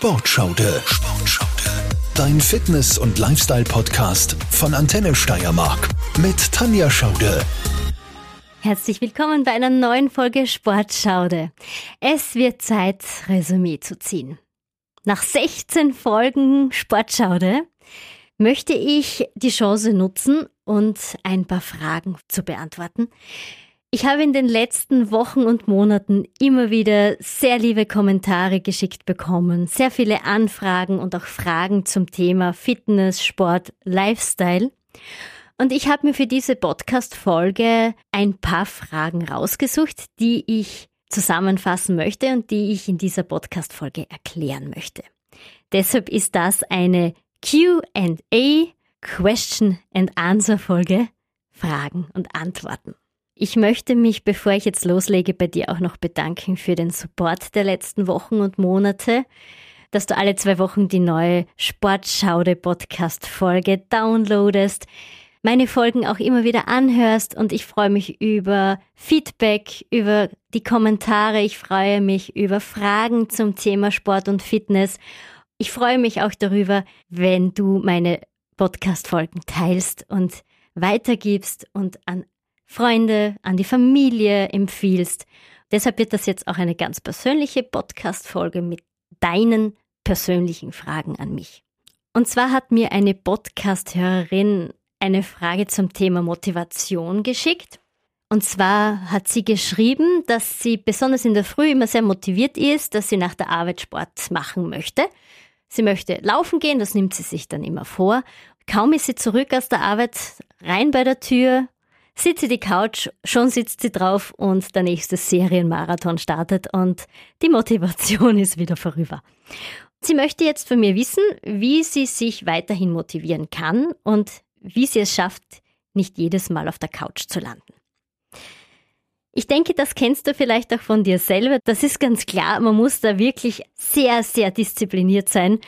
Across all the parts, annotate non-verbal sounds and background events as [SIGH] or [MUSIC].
Sportschaude. Sportschaude. Dein Fitness- und Lifestyle-Podcast von Antenne Steiermark mit Tanja Schaude. Herzlich willkommen bei einer neuen Folge Sportschaude. Es wird Zeit, Resümee zu ziehen. Nach 16 Folgen Sportschaude möchte ich die Chance nutzen und ein paar Fragen zu beantworten. Ich habe in den letzten Wochen und Monaten immer wieder sehr liebe Kommentare geschickt bekommen, sehr viele Anfragen und auch Fragen zum Thema Fitness, Sport, Lifestyle. Und ich habe mir für diese Podcast-Folge ein paar Fragen rausgesucht, die ich zusammenfassen möchte und die ich in dieser Podcast-Folge erklären möchte. Deshalb ist das eine Q&A, Question and Answer Folge, Fragen und Antworten. Ich möchte mich, bevor ich jetzt loslege, bei dir auch noch bedanken für den Support der letzten Wochen und Monate, dass du alle zwei Wochen die neue Sportschaude Podcast Folge downloadest, meine Folgen auch immer wieder anhörst und ich freue mich über Feedback, über die Kommentare, ich freue mich über Fragen zum Thema Sport und Fitness. Ich freue mich auch darüber, wenn du meine Podcast Folgen teilst und weitergibst und an Freunde, an die Familie empfiehlst. Deshalb wird das jetzt auch eine ganz persönliche Podcast-Folge mit deinen persönlichen Fragen an mich. Und zwar hat mir eine Podcast-Hörerin eine Frage zum Thema Motivation geschickt. Und zwar hat sie geschrieben, dass sie besonders in der Früh immer sehr motiviert ist, dass sie nach der Arbeit Sport machen möchte. Sie möchte laufen gehen, das nimmt sie sich dann immer vor. Kaum ist sie zurück aus der Arbeit, rein bei der Tür, sitze die Couch, schon sitzt sie drauf und der nächste Serienmarathon startet und die Motivation [LAUGHS] ist wieder vorüber. Sie möchte jetzt von mir wissen, wie sie sich weiterhin motivieren kann und wie sie es schafft, nicht jedes Mal auf der Couch zu landen. Ich denke, das kennst du vielleicht auch von dir selber. Das ist ganz klar, man muss da wirklich sehr, sehr diszipliniert sein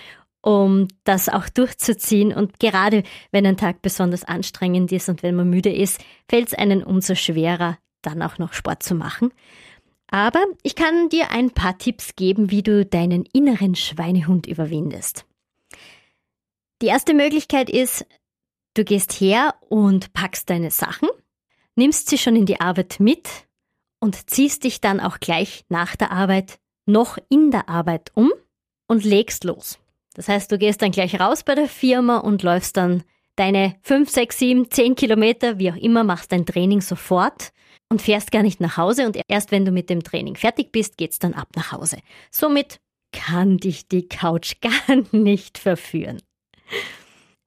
um das auch durchzuziehen. Und gerade wenn ein Tag besonders anstrengend ist und wenn man müde ist, fällt es einen umso schwerer, dann auch noch Sport zu machen. Aber ich kann dir ein paar Tipps geben, wie du deinen inneren Schweinehund überwindest. Die erste Möglichkeit ist, du gehst her und packst deine Sachen, nimmst sie schon in die Arbeit mit und ziehst dich dann auch gleich nach der Arbeit noch in der Arbeit um und legst los. Das heißt, du gehst dann gleich raus bei der Firma und läufst dann deine 5, 6, 7, 10 Kilometer, wie auch immer, machst dein Training sofort und fährst gar nicht nach Hause und erst wenn du mit dem Training fertig bist, geht's dann ab nach Hause. Somit kann dich die Couch [LAUGHS] gar nicht verführen.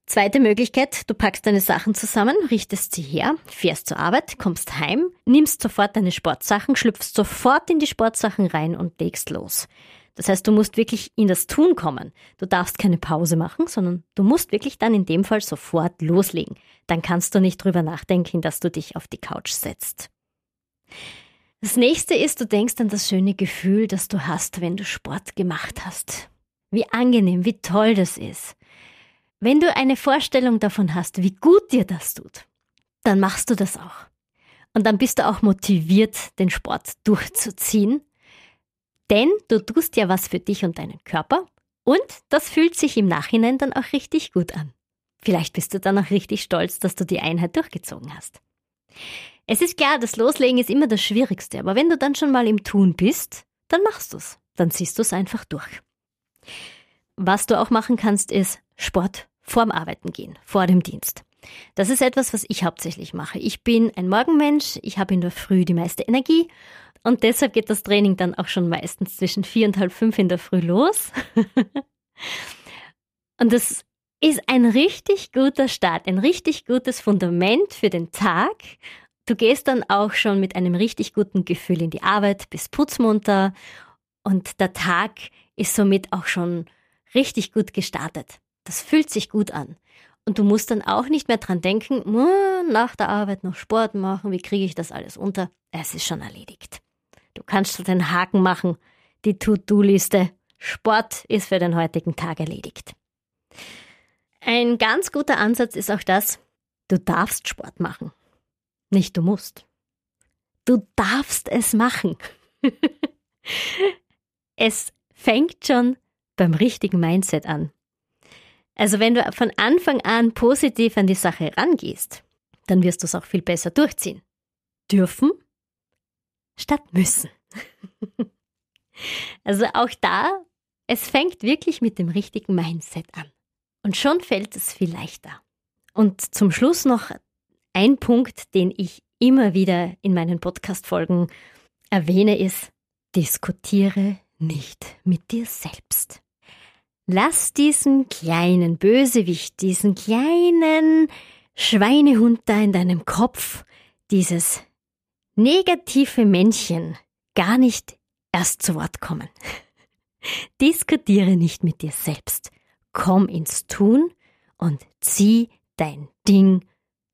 Zweite Möglichkeit, du packst deine Sachen zusammen, richtest sie her, fährst zur Arbeit, kommst heim, nimmst sofort deine Sportsachen, schlüpfst sofort in die Sportsachen rein und legst los. Das heißt, du musst wirklich in das Tun kommen. Du darfst keine Pause machen, sondern du musst wirklich dann in dem Fall sofort loslegen. Dann kannst du nicht drüber nachdenken, dass du dich auf die Couch setzt. Das nächste ist, du denkst an das schöne Gefühl, das du hast, wenn du Sport gemacht hast. Wie angenehm, wie toll das ist. Wenn du eine Vorstellung davon hast, wie gut dir das tut, dann machst du das auch. Und dann bist du auch motiviert, den Sport durchzuziehen denn du tust ja was für dich und deinen Körper und das fühlt sich im Nachhinein dann auch richtig gut an. Vielleicht bist du dann auch richtig stolz, dass du die Einheit durchgezogen hast. Es ist klar, das Loslegen ist immer das Schwierigste, aber wenn du dann schon mal im Tun bist, dann machst du's. Dann ziehst du's einfach durch. Was du auch machen kannst, ist Sport vorm Arbeiten gehen, vor dem Dienst. Das ist etwas, was ich hauptsächlich mache. Ich bin ein Morgenmensch, ich habe in der Früh die meiste Energie und deshalb geht das Training dann auch schon meistens zwischen vier und halb fünf in der Früh los. [LAUGHS] und das ist ein richtig guter Start, ein richtig gutes Fundament für den Tag. Du gehst dann auch schon mit einem richtig guten Gefühl in die Arbeit, bist putzmunter und der Tag ist somit auch schon richtig gut gestartet. Das fühlt sich gut an. Und du musst dann auch nicht mehr dran denken, nach der Arbeit noch Sport machen, wie kriege ich das alles unter? Es ist schon erledigt. Du kannst den Haken machen, die To-Do-Liste. Sport ist für den heutigen Tag erledigt. Ein ganz guter Ansatz ist auch das, du darfst Sport machen. Nicht du musst. Du darfst es machen. [LAUGHS] es fängt schon beim richtigen Mindset an. Also wenn du von Anfang an positiv an die Sache rangehst, dann wirst du es auch viel besser durchziehen. Dürfen statt müssen. [LAUGHS] also auch da, es fängt wirklich mit dem richtigen Mindset an. Und schon fällt es viel leichter. Und zum Schluss noch ein Punkt, den ich immer wieder in meinen Podcast-Folgen erwähne, ist, diskutiere nicht mit dir selbst. Lass diesen kleinen Bösewicht, diesen kleinen Schweinehund da in deinem Kopf, dieses negative Männchen, gar nicht erst zu Wort kommen. [LAUGHS] Diskutiere nicht mit dir selbst. Komm ins Tun und zieh dein Ding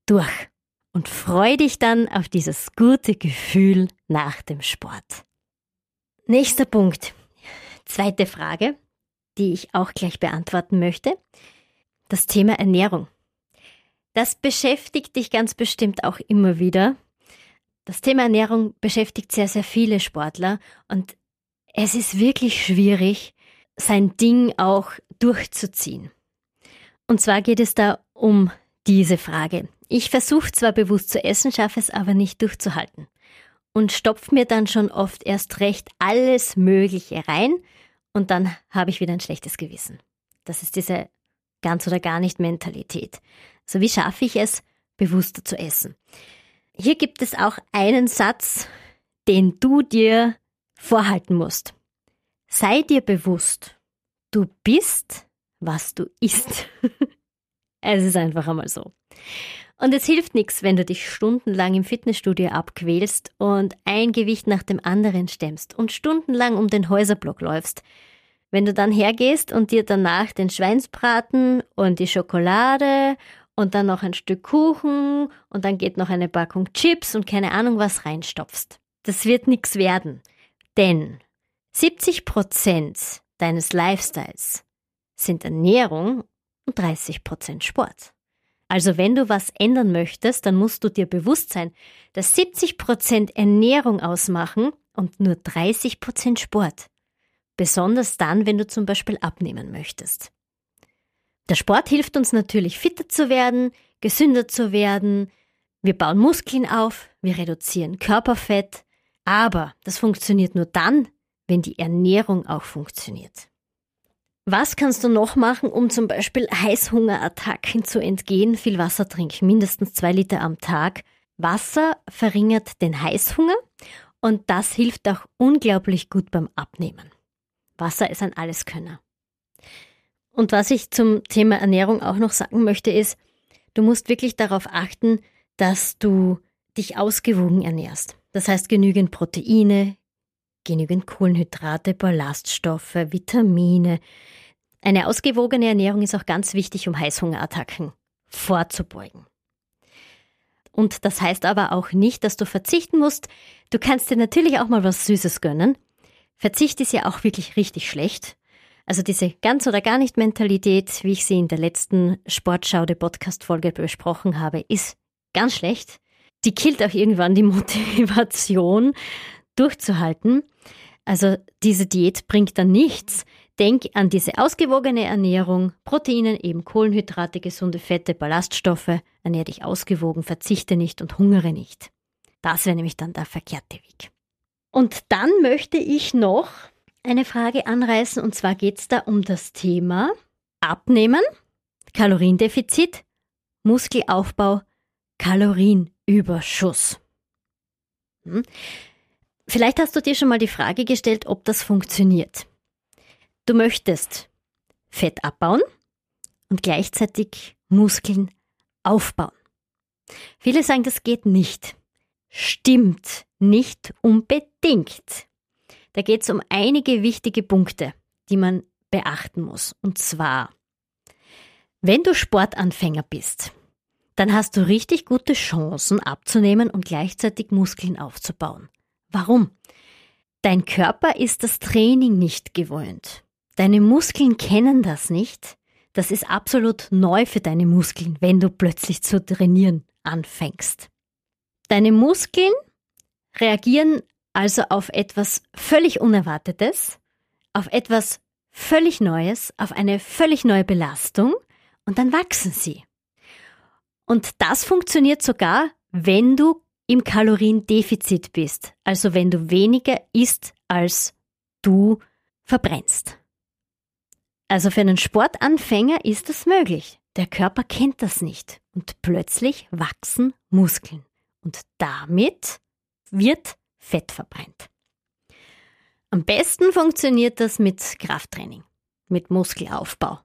durch. Und freu dich dann auf dieses gute Gefühl nach dem Sport. Nächster Punkt. Zweite Frage die ich auch gleich beantworten möchte. Das Thema Ernährung. Das beschäftigt dich ganz bestimmt auch immer wieder. Das Thema Ernährung beschäftigt sehr, sehr viele Sportler und es ist wirklich schwierig, sein Ding auch durchzuziehen. Und zwar geht es da um diese Frage. Ich versuche zwar bewusst zu essen, schaffe es aber nicht durchzuhalten und stopfe mir dann schon oft erst recht alles Mögliche rein, und dann habe ich wieder ein schlechtes Gewissen. Das ist diese ganz oder gar nicht Mentalität. Also wie schaffe ich es, bewusster zu essen? Hier gibt es auch einen Satz, den du dir vorhalten musst. Sei dir bewusst, du bist, was du isst. [LAUGHS] es ist einfach einmal so. Und es hilft nichts, wenn du dich stundenlang im Fitnessstudio abquälst und ein Gewicht nach dem anderen stemmst und stundenlang um den Häuserblock läufst. Wenn du dann hergehst und dir danach den Schweinsbraten und die Schokolade und dann noch ein Stück Kuchen und dann geht noch eine Packung Chips und keine Ahnung was reinstopfst. Das wird nichts werden. Denn 70 Prozent deines Lifestyles sind Ernährung und 30 Prozent Sport. Also wenn du was ändern möchtest, dann musst du dir bewusst sein, dass 70 Prozent Ernährung ausmachen und nur 30 Prozent Sport. Besonders dann, wenn du zum Beispiel abnehmen möchtest. Der Sport hilft uns natürlich fitter zu werden, gesünder zu werden. Wir bauen Muskeln auf, wir reduzieren Körperfett. Aber das funktioniert nur dann, wenn die Ernährung auch funktioniert. Was kannst du noch machen, um zum Beispiel Heißhungerattacken zu entgehen? Viel Wasser trinken, mindestens zwei Liter am Tag. Wasser verringert den Heißhunger und das hilft auch unglaublich gut beim Abnehmen. Wasser ist ein Alleskönner. Und was ich zum Thema Ernährung auch noch sagen möchte, ist, du musst wirklich darauf achten, dass du dich ausgewogen ernährst. Das heißt genügend Proteine, genügend Kohlenhydrate, Ballaststoffe, Vitamine. Eine ausgewogene Ernährung ist auch ganz wichtig, um Heißhungerattacken vorzubeugen. Und das heißt aber auch nicht, dass du verzichten musst. Du kannst dir natürlich auch mal was Süßes gönnen. Verzicht ist ja auch wirklich richtig schlecht. Also diese ganz oder gar nicht Mentalität, wie ich sie in der letzten Sportschau der Podcast-Folge besprochen habe, ist ganz schlecht. Die killt auch irgendwann die [LAUGHS] Motivation durchzuhalten. Also diese Diät bringt dann nichts. Denk an diese ausgewogene Ernährung, Proteine, eben Kohlenhydrate, gesunde Fette, Ballaststoffe, ernähr dich ausgewogen, verzichte nicht und hungere nicht. Das wäre nämlich dann der verkehrte Weg. Und dann möchte ich noch eine Frage anreißen, und zwar geht es da um das Thema Abnehmen, Kaloriendefizit, Muskelaufbau, Kalorienüberschuss. Hm? Vielleicht hast du dir schon mal die Frage gestellt, ob das funktioniert. Du möchtest Fett abbauen und gleichzeitig Muskeln aufbauen. Viele sagen, das geht nicht. Stimmt nicht unbedingt. Da geht es um einige wichtige Punkte, die man beachten muss. Und zwar, wenn du Sportanfänger bist, dann hast du richtig gute Chancen abzunehmen und gleichzeitig Muskeln aufzubauen. Warum? Dein Körper ist das Training nicht gewöhnt. Deine Muskeln kennen das nicht. Das ist absolut neu für deine Muskeln, wenn du plötzlich zu trainieren anfängst. Deine Muskeln reagieren also auf etwas völlig Unerwartetes, auf etwas völlig Neues, auf eine völlig neue Belastung und dann wachsen sie. Und das funktioniert sogar, wenn du im Kaloriendefizit bist, also wenn du weniger isst, als du verbrennst. Also für einen Sportanfänger ist das möglich. Der Körper kennt das nicht und plötzlich wachsen Muskeln und damit wird Fett verbrennt. Am besten funktioniert das mit Krafttraining, mit Muskelaufbau.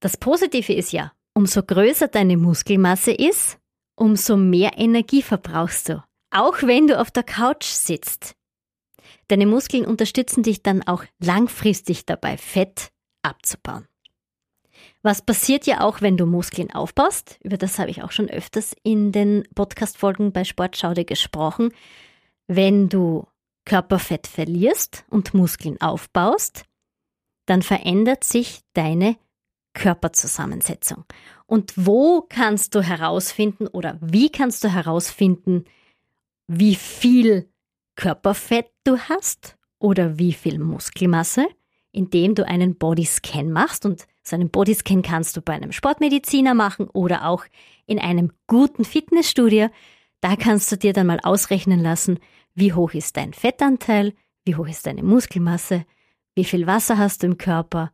Das Positive ist ja, umso größer deine Muskelmasse ist, umso mehr Energie verbrauchst du. Auch wenn du auf der Couch sitzt. Deine Muskeln unterstützen dich dann auch langfristig dabei, Fett abzubauen. Was passiert ja auch, wenn du Muskeln aufbaust? Über das habe ich auch schon öfters in den Podcast-Folgen bei Sportschaude gesprochen. Wenn du Körperfett verlierst und Muskeln aufbaust, dann verändert sich deine Körperzusammensetzung. Und wo kannst du herausfinden oder wie kannst du herausfinden, wie viel Körperfett du hast oder wie viel Muskelmasse? Indem du einen Bodyscan machst und so einen Bodyscan kannst du bei einem Sportmediziner machen oder auch in einem guten Fitnessstudio. Da kannst du dir dann mal ausrechnen lassen, wie hoch ist dein Fettanteil, wie hoch ist deine Muskelmasse, wie viel Wasser hast du im Körper,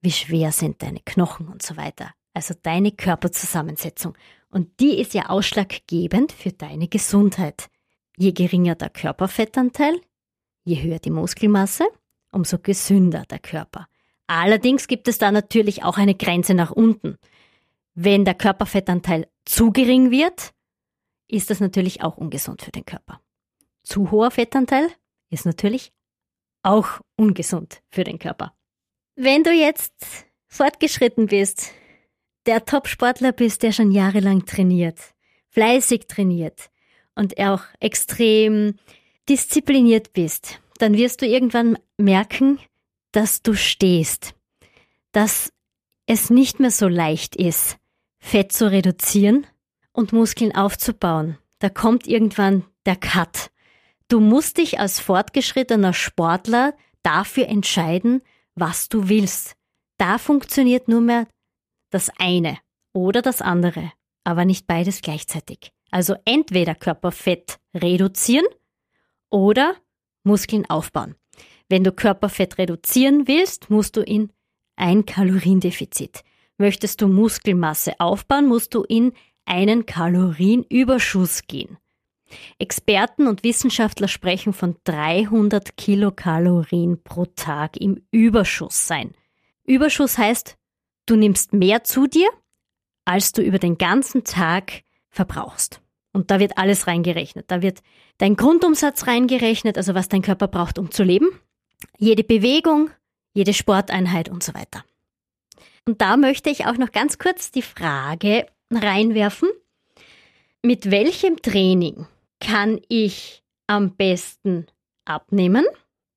wie schwer sind deine Knochen und so weiter. Also deine Körperzusammensetzung. Und die ist ja ausschlaggebend für deine Gesundheit. Je geringer der Körperfettanteil, je höher die Muskelmasse, umso gesünder der Körper. Allerdings gibt es da natürlich auch eine Grenze nach unten. Wenn der Körperfettanteil zu gering wird, ist das natürlich auch ungesund für den Körper. Zu hoher Fettanteil ist natürlich auch ungesund für den Körper. Wenn du jetzt fortgeschritten bist, der Top-Sportler bist, der schon jahrelang trainiert, fleißig trainiert und auch extrem diszipliniert bist, dann wirst du irgendwann merken, dass du stehst, dass es nicht mehr so leicht ist, Fett zu reduzieren und Muskeln aufzubauen. Da kommt irgendwann der Cut. Du musst dich als fortgeschrittener Sportler dafür entscheiden, was du willst. Da funktioniert nur mehr das eine oder das andere, aber nicht beides gleichzeitig. Also entweder Körperfett reduzieren oder Muskeln aufbauen. Wenn du Körperfett reduzieren willst, musst du in ein Kaloriendefizit. Möchtest du Muskelmasse aufbauen, musst du in einen Kalorienüberschuss gehen. Experten und Wissenschaftler sprechen von 300 Kilokalorien pro Tag im Überschuss sein. Überschuss heißt, du nimmst mehr zu dir, als du über den ganzen Tag verbrauchst. Und da wird alles reingerechnet. Da wird dein Grundumsatz reingerechnet, also was dein Körper braucht, um zu leben, jede Bewegung, jede Sporteinheit und so weiter. Und da möchte ich auch noch ganz kurz die Frage reinwerfen, mit welchem Training kann ich am besten abnehmen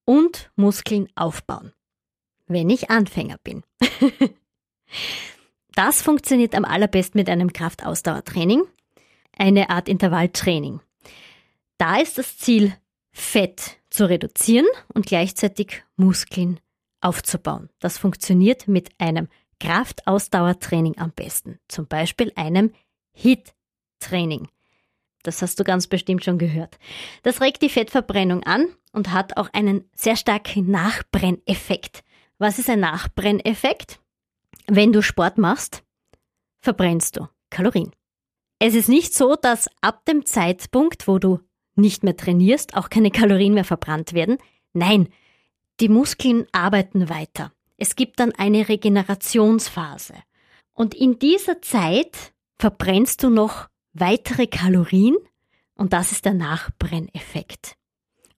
und Muskeln aufbauen, wenn ich Anfänger bin. [LAUGHS] das funktioniert am allerbesten mit einem Kraftausdauertraining, eine Art Intervalltraining. Da ist das Ziel, Fett zu reduzieren und gleichzeitig Muskeln aufzubauen. Das funktioniert mit einem Kraftausdauertraining am besten, zum Beispiel einem HIT-Training. Das hast du ganz bestimmt schon gehört. Das regt die Fettverbrennung an und hat auch einen sehr starken Nachbrenneffekt. Was ist ein Nachbrenneffekt? Wenn du Sport machst, verbrennst du Kalorien. Es ist nicht so, dass ab dem Zeitpunkt, wo du nicht mehr trainierst, auch keine Kalorien mehr verbrannt werden. Nein, die Muskeln arbeiten weiter. Es gibt dann eine Regenerationsphase. Und in dieser Zeit verbrennst du noch weitere Kalorien und das ist der Nachbrenneffekt.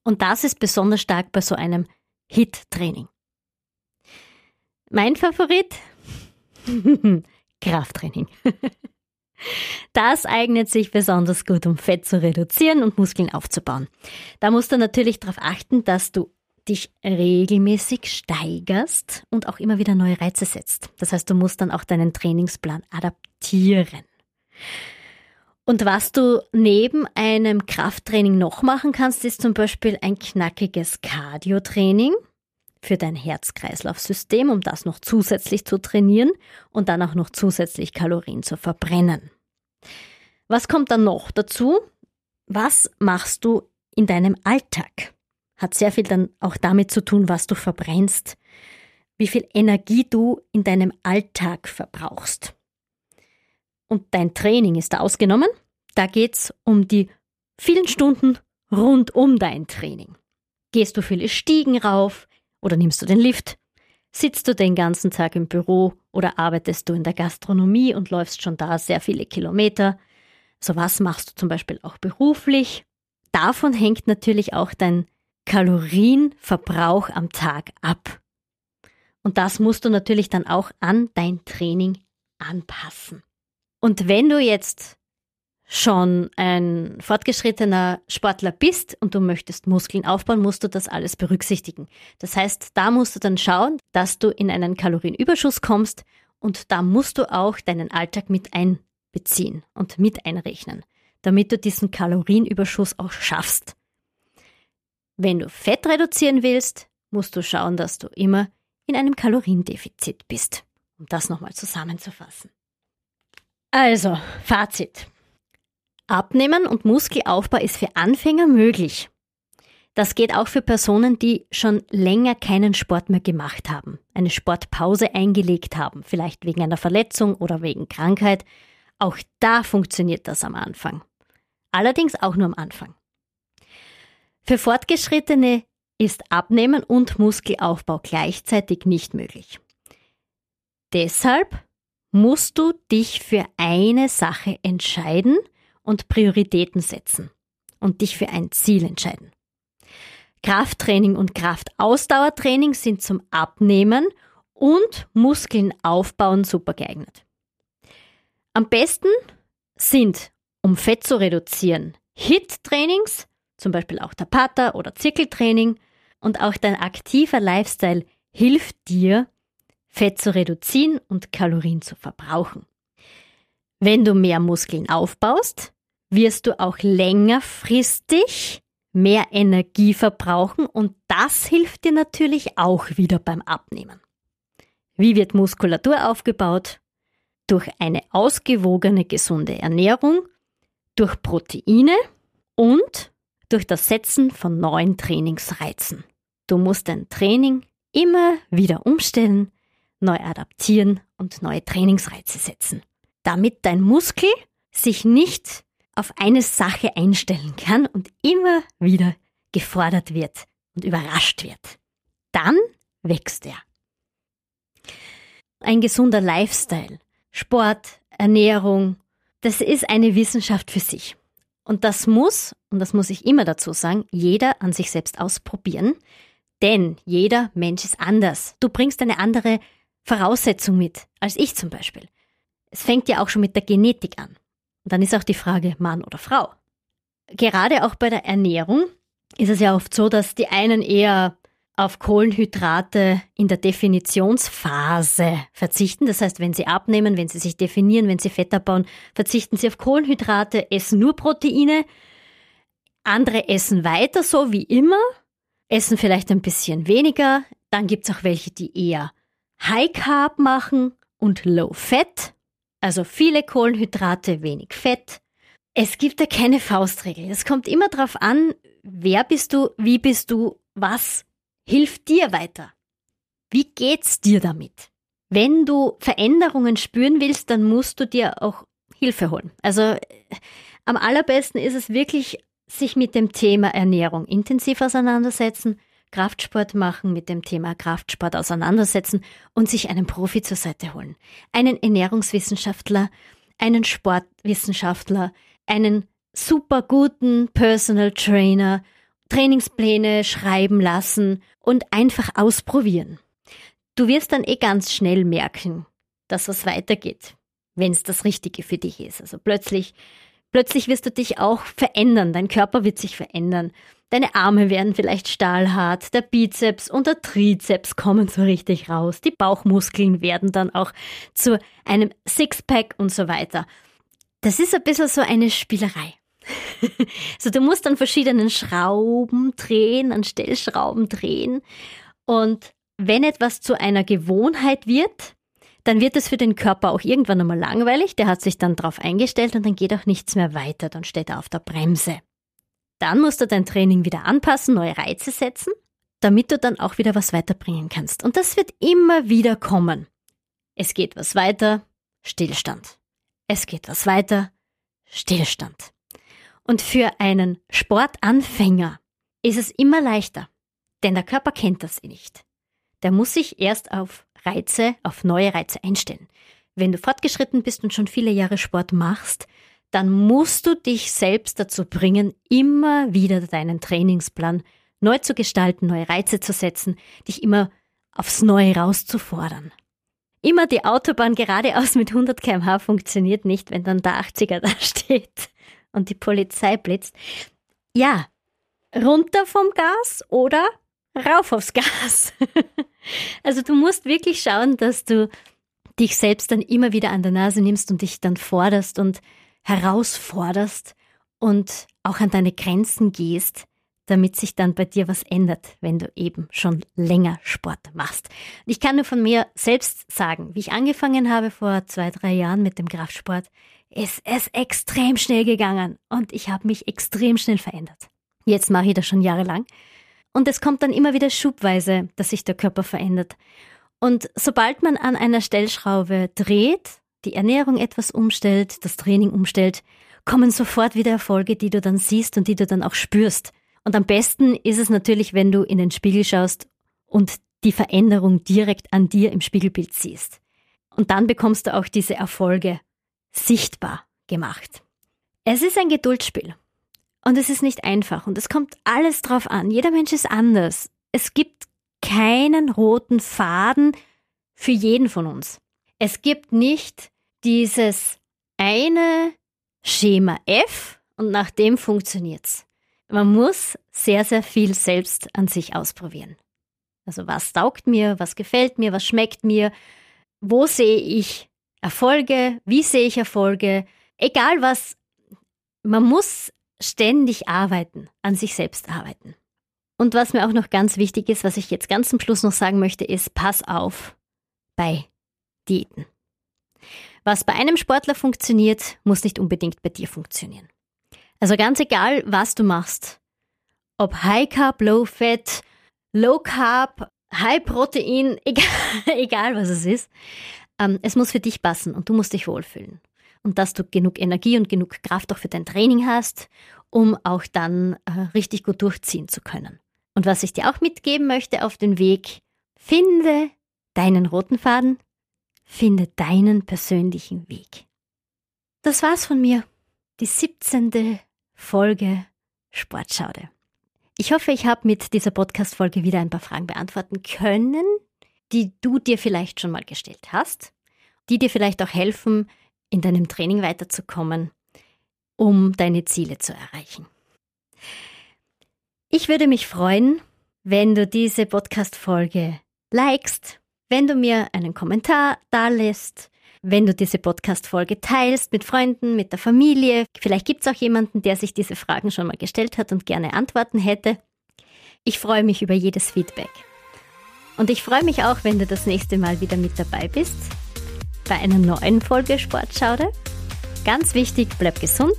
Und das ist besonders stark bei so einem HIT-Training. Mein Favorit? [LAUGHS] Krafttraining. [LAUGHS] Das eignet sich besonders gut, um Fett zu reduzieren und Muskeln aufzubauen. Da musst du natürlich darauf achten, dass du dich regelmäßig steigerst und auch immer wieder neue Reize setzt. Das heißt, du musst dann auch deinen Trainingsplan adaptieren. Und was du neben einem Krafttraining noch machen kannst, ist zum Beispiel ein knackiges Cardio-Training. für dein Herz-Kreislauf-System, um das noch zusätzlich zu trainieren und dann auch noch zusätzlich Kalorien zu verbrennen. Was kommt dann noch dazu? Was machst du in deinem Alltag? Hat sehr viel dann auch damit zu tun, was du verbrennst, wie viel Energie du in deinem Alltag verbrauchst. Und dein Training ist ausgenommen. Da geht's um die vielen Stunden rund um dein Training. Gehst du viele Stiegen rauf oder nimmst du den Lift? Sitzt du den ganzen Tag im Büro oder arbeitest du in der Gastronomie und läufst schon da sehr viele Kilometer? So was machst du zum Beispiel auch beruflich? Davon hängt natürlich auch dein Kalorienverbrauch am Tag ab. Und das musst du natürlich dann auch an dein Training anpassen. Und wenn du jetzt schon ein fortgeschrittener Sportler bist und du möchtest Muskeln aufbauen, musst du das alles berücksichtigen. Das heißt, da musst du dann schauen, dass du in einen Kalorienüberschuss kommst und da musst du auch deinen Alltag mit einbeziehen und mit einrechnen, damit du diesen Kalorienüberschuss auch schaffst. Wenn du Fett reduzieren willst, musst du schauen, dass du immer in einem Kaloriendefizit bist. Um das nochmal zusammenzufassen. Also, Fazit. Abnehmen und Muskelaufbau ist für Anfänger möglich. Das geht auch für Personen, die schon länger keinen Sport mehr gemacht haben, eine Sportpause eingelegt haben, vielleicht wegen einer Verletzung oder wegen Krankheit. Auch da funktioniert das am Anfang. Allerdings auch nur am Anfang. Für Fortgeschrittene ist Abnehmen und Muskelaufbau gleichzeitig nicht möglich. Deshalb musst du dich für eine Sache entscheiden und Prioritäten setzen und dich für ein Ziel entscheiden. Krafttraining und Kraftausdauertraining sind zum Abnehmen und Muskeln aufbauen super geeignet. Am besten sind, um Fett zu reduzieren, HIT-Trainings, zum Beispiel auch Tapata oder Zirkeltraining und auch dein aktiver Lifestyle hilft dir, Fett zu reduzieren und Kalorien zu verbrauchen. Wenn du mehr Muskeln aufbaust, wirst du auch längerfristig mehr Energie verbrauchen und das hilft dir natürlich auch wieder beim Abnehmen. Wie wird Muskulatur aufgebaut? Durch eine ausgewogene, gesunde Ernährung, durch Proteine und durch das Setzen von neuen Trainingsreizen. Du musst dein Training immer wieder umstellen, neu adaptieren und neue Trainingsreize setzen, damit dein Muskel sich nicht auf eine Sache einstellen kann und immer wieder gefordert wird und überrascht wird. Dann wächst er. Ein gesunder Lifestyle, Sport, Ernährung, das ist eine Wissenschaft für sich. Und das muss, und das muss ich immer dazu sagen, jeder an sich selbst ausprobieren, denn jeder Mensch ist anders. Du bringst eine andere Voraussetzung mit, als ich zum Beispiel. Es fängt ja auch schon mit der Genetik an. Und dann ist auch die Frage Mann oder Frau. Gerade auch bei der Ernährung ist es ja oft so, dass die einen eher auf Kohlenhydrate in der Definitionsphase verzichten. Das heißt, wenn sie abnehmen, wenn sie sich definieren, wenn sie Fett abbauen, verzichten sie auf Kohlenhydrate, essen nur Proteine. Andere essen weiter so wie immer, essen vielleicht ein bisschen weniger. Dann gibt es auch welche, die eher High Carb machen und Low Fat, also viele Kohlenhydrate, wenig Fett. Es gibt da keine Faustregel. Es kommt immer darauf an, wer bist du, wie bist du, was hilft dir weiter? Wie geht's dir damit? Wenn du Veränderungen spüren willst, dann musst du dir auch Hilfe holen. Also äh, am allerbesten ist es wirklich, sich mit dem Thema Ernährung intensiv auseinandersetzen, Kraftsport machen, mit dem Thema Kraftsport auseinandersetzen und sich einen Profi zur Seite holen. Einen Ernährungswissenschaftler, einen Sportwissenschaftler, einen super guten Personal Trainer, Trainingspläne schreiben lassen und einfach ausprobieren. Du wirst dann eh ganz schnell merken, dass es weitergeht, wenn es das Richtige für dich ist. Also plötzlich, plötzlich wirst du dich auch verändern, dein Körper wird sich verändern. Deine Arme werden vielleicht stahlhart, der Bizeps und der Trizeps kommen so richtig raus, die Bauchmuskeln werden dann auch zu einem Sixpack und so weiter. Das ist ein bisschen so eine Spielerei. [LAUGHS] so, du musst an verschiedenen Schrauben drehen, an Stellschrauben drehen Und wenn etwas zu einer Gewohnheit wird, dann wird es für den Körper auch irgendwann einmal langweilig, der hat sich dann darauf eingestellt und dann geht auch nichts mehr weiter, dann steht er auf der Bremse. Dann musst du dein Training wieder anpassen, neue Reize setzen, damit du dann auch wieder was weiterbringen kannst. Und das wird immer wieder kommen. Es geht was weiter, Stillstand. Es geht was weiter, Stillstand. Und für einen Sportanfänger ist es immer leichter, denn der Körper kennt das nicht. Der muss sich erst auf Reize, auf neue Reize einstellen. Wenn du fortgeschritten bist und schon viele Jahre Sport machst, dann musst du dich selbst dazu bringen, immer wieder deinen Trainingsplan neu zu gestalten, neue Reize zu setzen, dich immer aufs Neue rauszufordern. Immer die Autobahn geradeaus mit 100 kmh funktioniert nicht, wenn dann der 80er [LAUGHS] da steht und die Polizei blitzt. Ja, runter vom Gas oder rauf aufs Gas. [LAUGHS] also du musst wirklich schauen, dass du dich selbst dann immer wieder an der Nase nimmst und dich dann forderst und herausforderst und auch an deine Grenzen gehst, damit sich dann bei dir was ändert, wenn du eben schon länger Sport machst. ich kann nur von mir selbst sagen, wie ich angefangen habe vor zwei, drei Jahren mit dem Kraftsport, ist es extrem schnell gegangen und ich habe mich extrem schnell verändert. Jetzt mache ich das schon jahrelang und es kommt dann immer wieder schubweise, dass sich der Körper verändert. Und sobald man an einer Stellschraube dreht, die Ernährung etwas umstellt, das Training umstellt, kommen sofort wieder Erfolge, die du dann siehst und die du dann auch spürst. Und am besten ist es natürlich, wenn du in den Spiegel schaust und die Veränderung direkt an dir im Spiegelbild siehst. Und dann bekommst du auch diese Erfolge sichtbar gemacht. Es ist ein Geduldsspiel. Und es ist nicht einfach und es kommt alles drauf an. Jeder Mensch ist anders. Es gibt keinen roten Faden für jeden von uns. Es gibt nicht dieses eine Schema F und nach dem funktioniert's. Man muss sehr, sehr viel selbst an sich ausprobieren. Also was taugt mir, was gefällt mir, was schmeckt mir, wo sehe ich Erfolge, wie sehe ich Erfolge, egal was, man muss ständig arbeiten, an sich selbst arbeiten. Und was mir auch noch ganz wichtig ist, was ich jetzt ganz zum Schluss noch sagen möchte, ist, pass auf bei Diäten. Was bei einem Sportler funktioniert, muss nicht unbedingt bei dir funktionieren. Also ganz egal, was du machst, ob High Carb, Low Fat, Low Carb, High Protein, [LAUGHS] egal, egal was es ist, ähm, es muss für dich passen und du musst dich wohlfühlen und dass du genug Energie und genug Kraft auch für dein Training hast, um auch dann äh, richtig gut durchziehen zu können. Und was ich dir auch mitgeben möchte auf den Weg, finde deinen roten Faden, finde deinen persönlichen Weg. Das war's von mir. Die 17. Folge Sportschaude. Ich hoffe, ich habe mit dieser Podcast-Folge wieder ein paar Fragen beantworten können, die du dir vielleicht schon mal gestellt hast, die dir vielleicht auch helfen, in deinem Training weiterzukommen, um deine Ziele zu erreichen. Ich würde mich freuen, wenn du diese Podcast-Folge likest, wenn du mir einen Kommentar da lässt, wenn du diese Podcast-Folge teilst mit Freunden, mit der Familie. Vielleicht gibt es auch jemanden, der sich diese Fragen schon mal gestellt hat und gerne Antworten hätte. Ich freue mich über jedes Feedback. Und ich freue mich auch, wenn du das nächste Mal wieder mit dabei bist bei einer neuen Folge Sportschaude. Ganz wichtig, bleib gesund,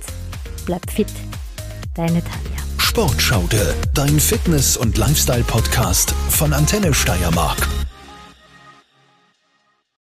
bleib fit. Deine Tanja. Sportschaude, dein Fitness- und Lifestyle-Podcast von Antenne Steiermark.